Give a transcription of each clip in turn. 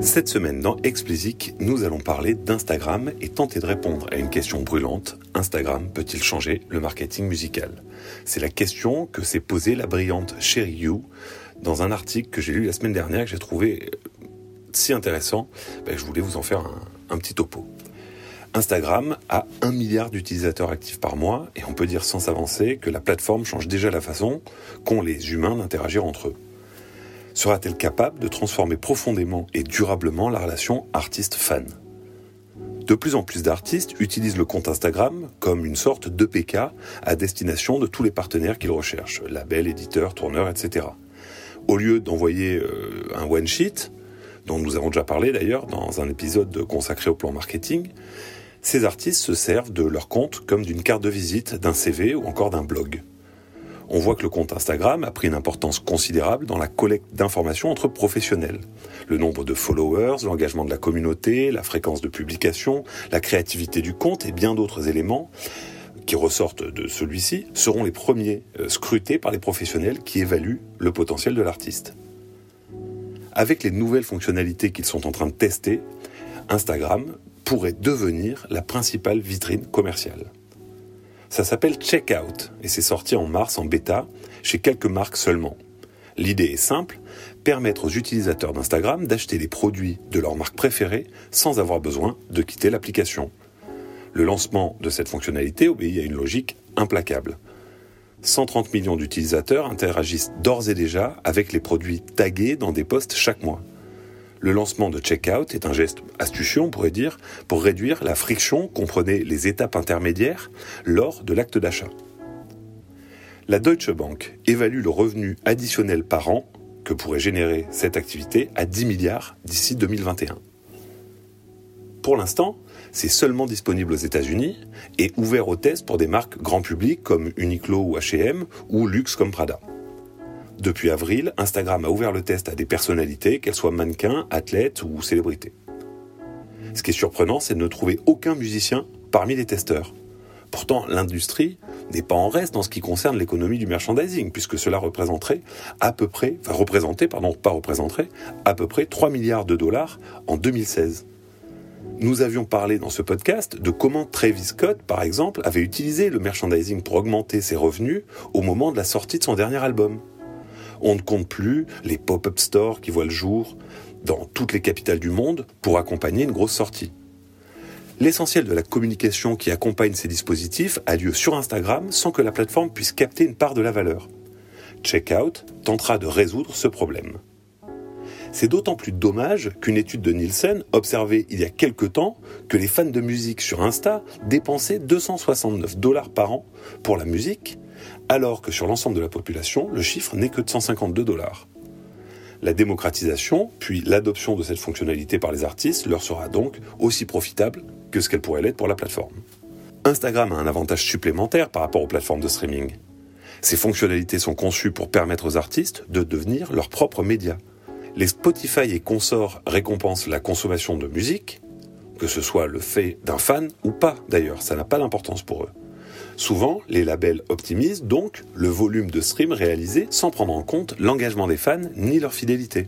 Cette semaine dans Explicit, nous allons parler d'Instagram et tenter de répondre à une question brûlante. Instagram peut-il changer le marketing musical? C'est la question que s'est posée la brillante Sherry You dans un article que j'ai lu la semaine dernière que j'ai trouvé euh, si intéressant, ben, je voulais vous en faire un, un petit topo. Instagram a un milliard d'utilisateurs actifs par mois et on peut dire sans s'avancer que la plateforme change déjà la façon qu'ont les humains d'interagir entre eux sera-t-elle capable de transformer profondément et durablement la relation artiste-fan? De plus en plus d'artistes utilisent le compte Instagram comme une sorte d'EPK à destination de tous les partenaires qu'ils recherchent, labels, éditeurs, tourneurs, etc. Au lieu d'envoyer euh, un one-sheet, dont nous avons déjà parlé d'ailleurs dans un épisode consacré au plan marketing, ces artistes se servent de leur compte comme d'une carte de visite, d'un CV ou encore d'un blog on voit que le compte Instagram a pris une importance considérable dans la collecte d'informations entre professionnels. Le nombre de followers, l'engagement de la communauté, la fréquence de publication, la créativité du compte et bien d'autres éléments qui ressortent de celui-ci seront les premiers euh, scrutés par les professionnels qui évaluent le potentiel de l'artiste. Avec les nouvelles fonctionnalités qu'ils sont en train de tester, Instagram pourrait devenir la principale vitrine commerciale. Ça s'appelle Checkout et c'est sorti en mars en bêta chez quelques marques seulement. L'idée est simple, permettre aux utilisateurs d'Instagram d'acheter des produits de leur marque préférée sans avoir besoin de quitter l'application. Le lancement de cette fonctionnalité obéit à une logique implacable. 130 millions d'utilisateurs interagissent d'ores et déjà avec les produits tagués dans des posts chaque mois. Le lancement de Checkout est un geste astucieux, on pourrait dire, pour réduire la friction comprenait les étapes intermédiaires lors de l'acte d'achat. La Deutsche Bank évalue le revenu additionnel par an que pourrait générer cette activité à 10 milliards d'ici 2021. Pour l'instant, c'est seulement disponible aux États-Unis et ouvert au test pour des marques grand public comme Uniqlo ou H&M ou luxe comme Prada. Depuis avril, Instagram a ouvert le test à des personnalités, qu'elles soient mannequins, athlètes ou célébrités. Ce qui est surprenant, c'est de ne trouver aucun musicien parmi les testeurs. Pourtant, l'industrie n'est pas en reste dans ce qui concerne l'économie du merchandising, puisque cela représenterait à peu près, pardon, pas représenterait, à peu près 3 milliards de dollars en 2016. Nous avions parlé dans ce podcast de comment Travis Scott, par exemple, avait utilisé le merchandising pour augmenter ses revenus au moment de la sortie de son dernier album. On ne compte plus les pop-up stores qui voient le jour dans toutes les capitales du monde pour accompagner une grosse sortie. L'essentiel de la communication qui accompagne ces dispositifs a lieu sur Instagram sans que la plateforme puisse capter une part de la valeur. Checkout tentera de résoudre ce problème. C'est d'autant plus dommage qu'une étude de Nielsen observait il y a quelque temps que les fans de musique sur Insta dépensaient 269 dollars par an pour la musique alors que sur l'ensemble de la population, le chiffre n'est que de 152 dollars. La démocratisation, puis l'adoption de cette fonctionnalité par les artistes leur sera donc aussi profitable que ce qu'elle pourrait l'être pour la plateforme. Instagram a un avantage supplémentaire par rapport aux plateformes de streaming. Ces fonctionnalités sont conçues pour permettre aux artistes de devenir leurs propres médias. Les Spotify et consorts récompensent la consommation de musique, que ce soit le fait d'un fan ou pas d'ailleurs, ça n'a pas d'importance pour eux. Souvent, les labels optimisent donc le volume de streams réalisés sans prendre en compte l'engagement des fans ni leur fidélité.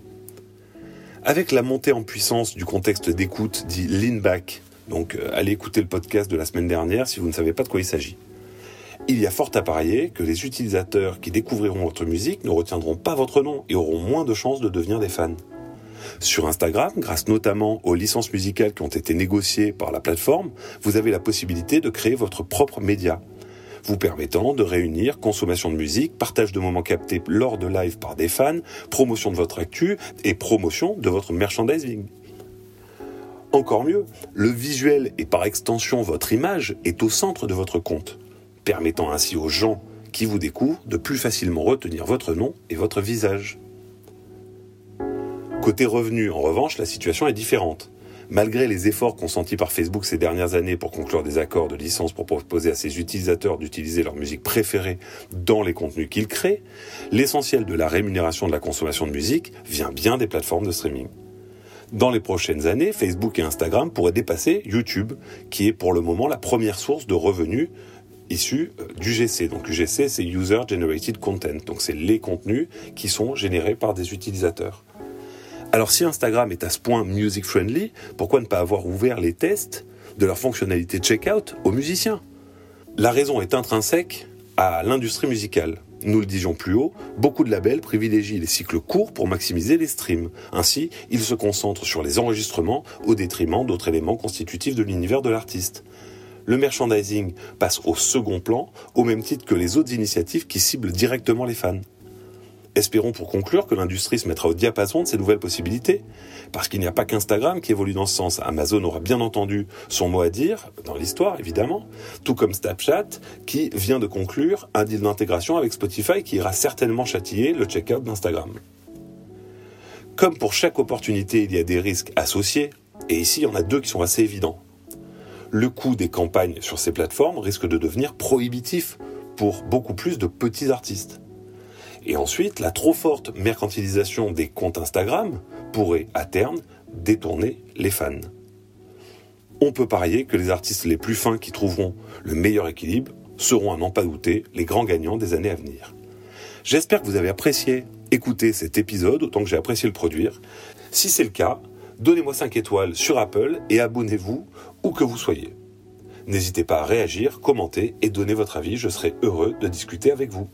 Avec la montée en puissance du contexte d'écoute dit lean back, donc euh, allez écouter le podcast de la semaine dernière si vous ne savez pas de quoi il s'agit. Il y a fort à parier que les utilisateurs qui découvriront votre musique ne retiendront pas votre nom et auront moins de chances de devenir des fans. Sur Instagram, grâce notamment aux licences musicales qui ont été négociées par la plateforme, vous avez la possibilité de créer votre propre média vous permettant de réunir consommation de musique, partage de moments captés lors de live par des fans, promotion de votre actu et promotion de votre merchandising. Encore mieux, le visuel et par extension votre image est au centre de votre compte, permettant ainsi aux gens qui vous découvrent de plus facilement retenir votre nom et votre visage. Côté revenus, en revanche, la situation est différente. Malgré les efforts consentis par Facebook ces dernières années pour conclure des accords de licence pour proposer à ses utilisateurs d'utiliser leur musique préférée dans les contenus qu'ils créent, l'essentiel de la rémunération de la consommation de musique vient bien des plateformes de streaming. Dans les prochaines années, Facebook et Instagram pourraient dépasser YouTube, qui est pour le moment la première source de revenus issus euh, du GC. Donc UGC, c'est User Generated Content. Donc c'est les contenus qui sont générés par des utilisateurs. Alors si Instagram est à ce point music friendly, pourquoi ne pas avoir ouvert les tests de leur fonctionnalité checkout aux musiciens? La raison est intrinsèque à l'industrie musicale. Nous le disions plus haut, beaucoup de labels privilégient les cycles courts pour maximiser les streams. Ainsi, ils se concentrent sur les enregistrements au détriment d'autres éléments constitutifs de l'univers de l'artiste. Le merchandising passe au second plan, au même titre que les autres initiatives qui ciblent directement les fans. Espérons pour conclure que l'industrie se mettra au diapason de ces nouvelles possibilités. Parce qu'il n'y a pas qu'Instagram qui évolue dans ce sens. Amazon aura bien entendu son mot à dire, dans l'histoire évidemment, tout comme Snapchat qui vient de conclure un deal d'intégration avec Spotify qui ira certainement châtiller le checkout d'Instagram. Comme pour chaque opportunité, il y a des risques associés, et ici il y en a deux qui sont assez évidents. Le coût des campagnes sur ces plateformes risque de devenir prohibitif pour beaucoup plus de petits artistes. Et ensuite, la trop forte mercantilisation des comptes Instagram pourrait, à terme, détourner les fans. On peut parier que les artistes les plus fins qui trouveront le meilleur équilibre seront à n'en pas douter les grands gagnants des années à venir. J'espère que vous avez apprécié écouter cet épisode autant que j'ai apprécié le produire. Si c'est le cas, donnez-moi 5 étoiles sur Apple et abonnez-vous où que vous soyez. N'hésitez pas à réagir, commenter et donner votre avis, je serai heureux de discuter avec vous.